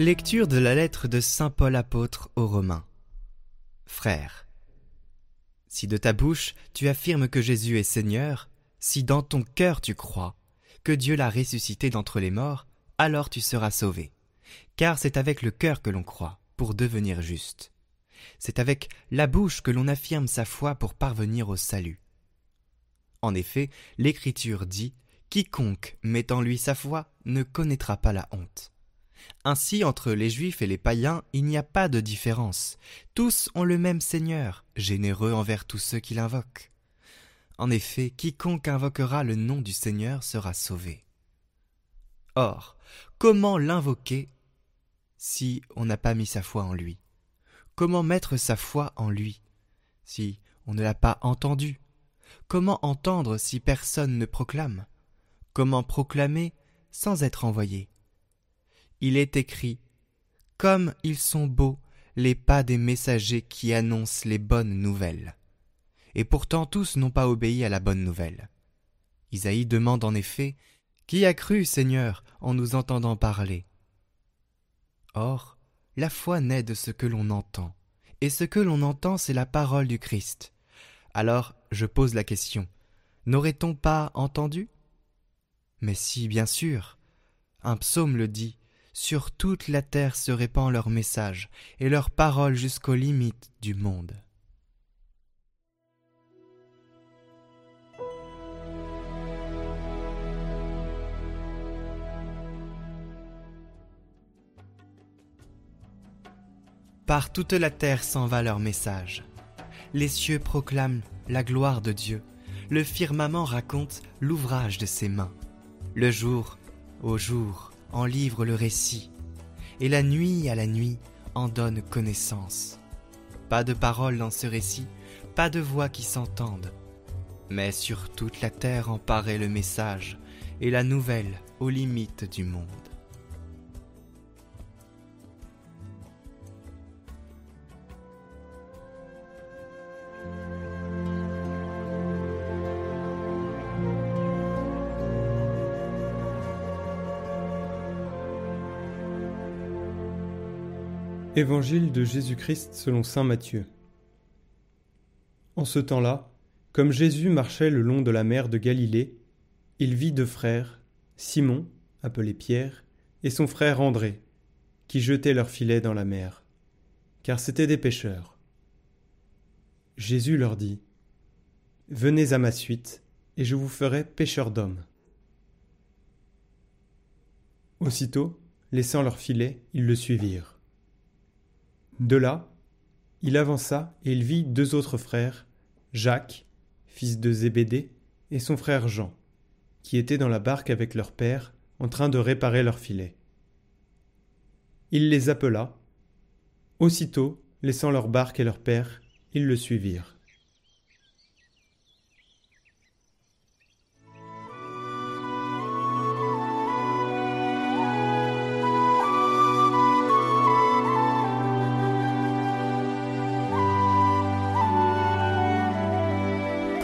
Lecture de la lettre de Saint Paul apôtre aux Romains. Frère, si de ta bouche tu affirmes que Jésus est Seigneur, si dans ton cœur tu crois que Dieu l'a ressuscité d'entre les morts, alors tu seras sauvé. Car c'est avec le cœur que l'on croit pour devenir juste. C'est avec la bouche que l'on affirme sa foi pour parvenir au salut. En effet, l'Écriture dit Quiconque met en lui sa foi ne connaîtra pas la honte. Ainsi, entre les Juifs et les païens, il n'y a pas de différence. Tous ont le même Seigneur, généreux envers tous ceux qui l'invoquent. En effet, quiconque invoquera le nom du Seigneur sera sauvé. Or, comment l'invoquer si on n'a pas mis sa foi en lui? Comment mettre sa foi en lui si on ne l'a pas entendu? Comment entendre si personne ne proclame? Comment proclamer sans être envoyé? Il est écrit Comme ils sont beaux les pas des messagers qui annoncent les bonnes nouvelles. Et pourtant tous n'ont pas obéi à la bonne nouvelle. Isaïe demande en effet Qui a cru, Seigneur, en nous entendant parler? Or, la foi naît de ce que l'on entend, et ce que l'on entend, c'est la parole du Christ. Alors, je pose la question N'aurait-on pas entendu? Mais si, bien sûr. Un psaume le dit. Sur toute la terre se répand leur message, et leur parole jusqu'aux limites du monde. Par toute la terre s'en va leur message. Les cieux proclament la gloire de Dieu, le firmament raconte l'ouvrage de ses mains. Le jour au jour en livre le récit, et la nuit à la nuit en donne connaissance. Pas de paroles dans ce récit, pas de voix qui s'entendent, mais sur toute la terre en paraît le message et la nouvelle aux limites du monde. Évangile de Jésus-Christ selon Saint Matthieu. En ce temps-là, comme Jésus marchait le long de la mer de Galilée, il vit deux frères, Simon, appelé Pierre, et son frère André, qui jetaient leurs filets dans la mer, car c'étaient des pêcheurs. Jésus leur dit Venez à ma suite, et je vous ferai pêcheurs d'hommes. Aussitôt, laissant leurs filets, ils le suivirent. De là, il avança et il vit deux autres frères, Jacques, fils de Zébédée, et son frère Jean, qui étaient dans la barque avec leur père, en train de réparer leur filet. Il les appela. Aussitôt, laissant leur barque et leur père, ils le suivirent.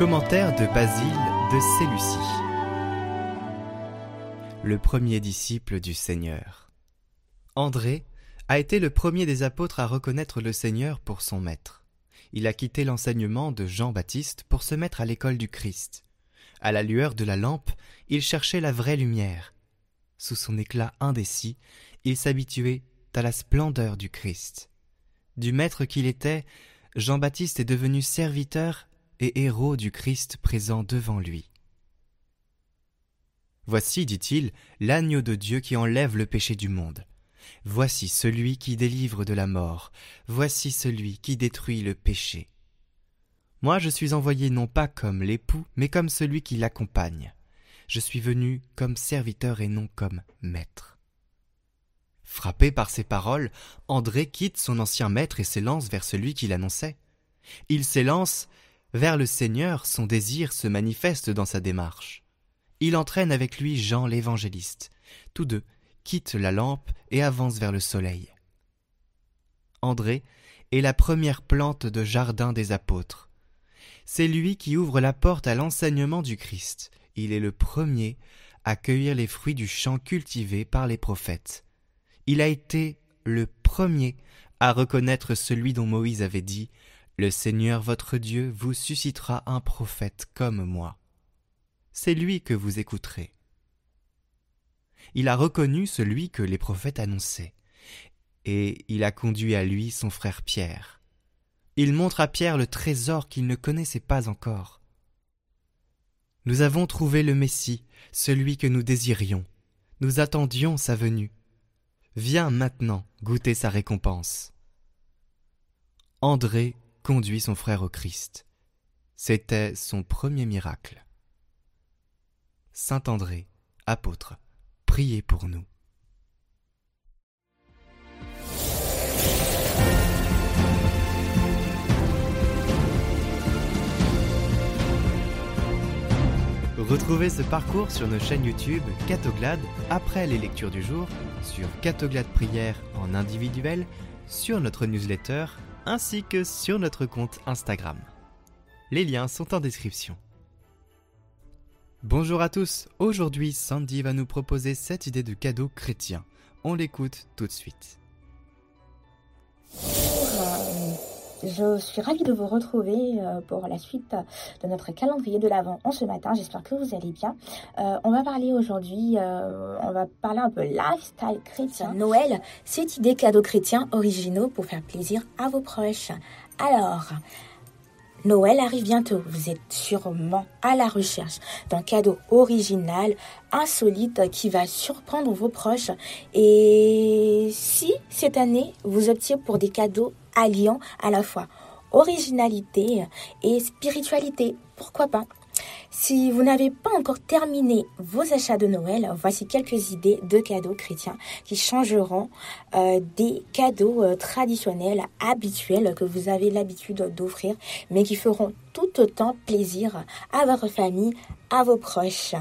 Commentaire de Basile de Séleucie. Le premier disciple du Seigneur. André a été le premier des apôtres à reconnaître le Seigneur pour son maître. Il a quitté l'enseignement de Jean-Baptiste pour se mettre à l'école du Christ. À la lueur de la lampe, il cherchait la vraie lumière. Sous son éclat indécis, il s'habituait à la splendeur du Christ. Du maître qu'il était, Jean-Baptiste est devenu serviteur et héros du Christ présent devant lui. Voici, dit-il, l'agneau de Dieu qui enlève le péché du monde. Voici celui qui délivre de la mort, voici celui qui détruit le péché. Moi je suis envoyé non pas comme l'époux, mais comme celui qui l'accompagne. Je suis venu comme serviteur et non comme maître. Frappé par ces paroles, André quitte son ancien maître et s'élance vers celui qui l'annonçait. Il s'élance vers le Seigneur, son désir se manifeste dans sa démarche. Il entraîne avec lui Jean l'évangéliste. Tous deux quittent la lampe et avancent vers le soleil. André est la première plante de jardin des apôtres. C'est lui qui ouvre la porte à l'enseignement du Christ. Il est le premier à cueillir les fruits du champ cultivé par les prophètes. Il a été le premier à reconnaître celui dont Moïse avait dit Le Seigneur votre Dieu vous suscitera un prophète comme moi. C'est lui que vous écouterez. Il a reconnu celui que les prophètes annonçaient, et il a conduit à lui son frère Pierre. Il montre à Pierre le trésor qu'il ne connaissait pas encore. Nous avons trouvé le Messie, celui que nous désirions. Nous attendions sa venue. Viens maintenant goûter sa récompense. Conduit son frère au Christ. C'était son premier miracle. Saint André, apôtre, priez pour nous. Retrouvez ce parcours sur nos chaînes YouTube Catoglade après les lectures du jour, sur Catoglade Prière en individuel, sur notre newsletter ainsi que sur notre compte Instagram. Les liens sont en description. Bonjour à tous, aujourd'hui Sandy va nous proposer cette idée de cadeau chrétien. On l'écoute tout de suite. Je suis ravie de vous retrouver euh, pour la suite de notre calendrier de l'Avent en ce matin. J'espère que vous allez bien. Euh, on va parler aujourd'hui, euh, on va parler un peu lifestyle chrétien. Noël, cette idée cadeau chrétien originaux pour faire plaisir à vos proches. Alors, Noël arrive bientôt. Vous êtes sûrement à la recherche d'un cadeau original, insolite, qui va surprendre vos proches. Et si cette année, vous optiez pour des cadeaux alliant à la fois originalité et spiritualité. Pourquoi pas? Si vous n'avez pas encore terminé vos achats de Noël, voici quelques idées de cadeaux chrétiens qui changeront euh, des cadeaux euh, traditionnels, habituels que vous avez l'habitude d'offrir, mais qui feront tout autant plaisir à votre famille, à vos proches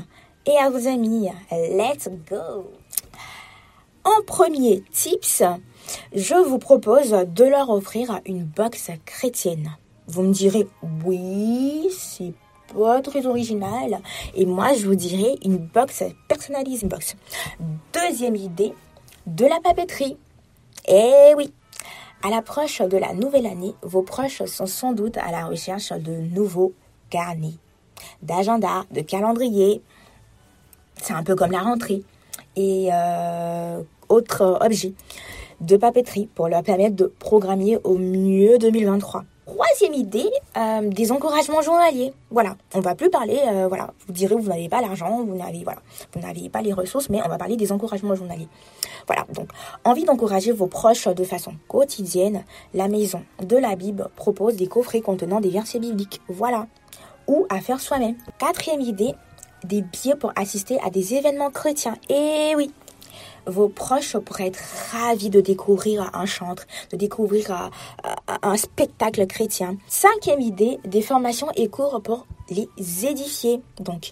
et à vos amis. Let's go! En premier tips, je vous propose de leur offrir une box chrétienne. Vous me direz, oui, c'est pas très original. Et moi, je vous dirais une box personnalisée box. Deuxième idée, de la papeterie. Eh oui, à l'approche de la nouvelle année, vos proches sont sans doute à la recherche de nouveaux carnets, d'agenda, de calendrier. C'est un peu comme la rentrée. Et euh, autres objets de papeterie pour leur permettre de programmer au mieux 2023. Troisième idée, euh, des encouragements journaliers. Voilà, on va plus parler, euh, voilà, vous direz vous n'avez pas l'argent, vous n'avez voilà, vous n'avez pas les ressources, mais on va parler des encouragements journaliers. Voilà, donc envie d'encourager vos proches de façon quotidienne, la maison de la Bible propose des coffrets contenant des versets bibliques. Voilà, ou à faire soi-même. Quatrième idée, des billets pour assister à des événements chrétiens. Et oui, vos proches pourraient être ravis de découvrir un chantre, de découvrir un spectacle chrétien. Cinquième idée, des formations et cours pour les édifier. Donc,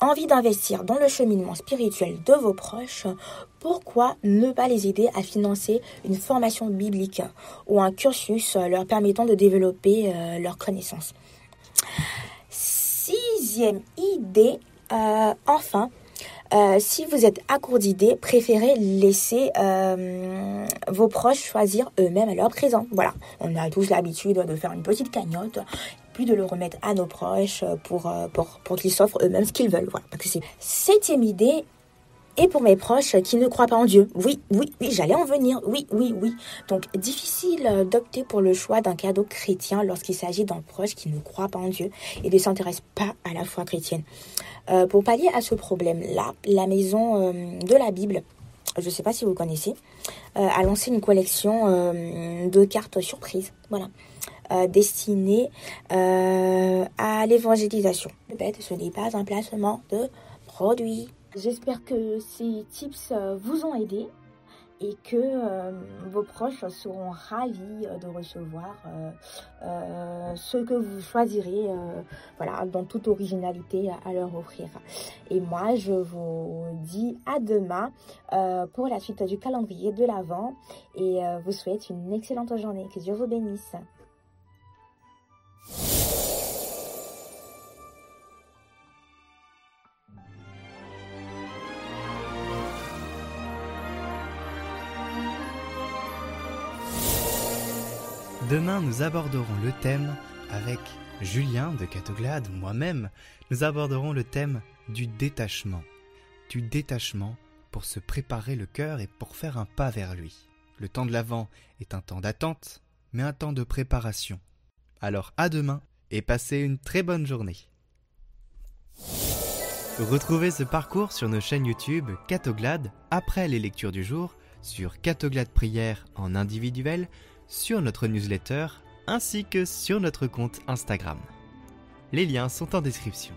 envie d'investir dans le cheminement spirituel de vos proches, pourquoi ne pas les aider à financer une formation biblique ou un cursus leur permettant de développer euh, leurs connaissances? Sixième idée, euh, enfin, euh, si vous êtes à court d'idées, préférez laisser euh, vos proches choisir eux-mêmes à leur présent. Voilà, on a tous l'habitude de faire une petite cagnotte, puis de le remettre à nos proches pour, euh, qu'ils s'offrent eux-mêmes ce qu'ils veulent. Voilà, parce que c'est septième idée, et pour mes proches qui ne croient pas en Dieu. Oui, oui, oui, j'allais en venir. Oui, oui, oui. Donc, difficile d'opter pour le choix d'un cadeau chrétien lorsqu'il s'agit d'un proche qui ne croit pas en Dieu et ne s'intéresse pas à la foi chrétienne. Euh, pour pallier à ce problème-là, la maison euh, de la Bible, je ne sais pas si vous connaissez, euh, a lancé une collection de cartes surprises. Voilà. destinées à l'évangélisation. Le bête, ce n'est pas un placement de produit. J'espère que ces tips euh, vous ont aidé et que euh, vos proches seront ravis euh, de recevoir ce que vous choisirez voilà, dans toute originalité à leur offrir. Et moi, je vous dis à demain pour la suite du calendrier de l'Avent et vous souhaite une excellente journée. Que Dieu vous bénisse. Demain, nous aborderons le thème avec Julien de Catoglade, moi-même, nous aborderons le thème du détachement. Du détachement pour se préparer le cœur et pour faire un pas vers lui. Le temps de l'Avent est un temps d'attente, mais un temps de préparation. Alors à demain et passez une très bonne journée. Retrouvez ce parcours sur nos chaînes YouTube Catoglade après les lectures du jour, sur Catoglade Prière en individuel, sur notre newsletter ainsi que sur notre compte Instagram. Les liens sont en description.